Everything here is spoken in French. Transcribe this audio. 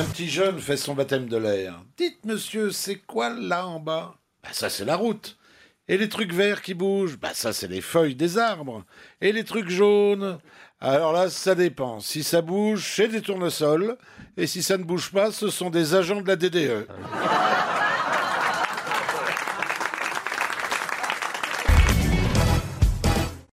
Un petit jeune fait son baptême de l'air. Dites, monsieur, c'est quoi là en bas? Bah ça, c'est la route. Et les trucs verts qui bougent? Bah ça, c'est les feuilles des arbres. Et les trucs jaunes? Alors là, ça dépend. Si ça bouge, c'est des tournesols. Et si ça ne bouge pas, ce sont des agents de la DDE.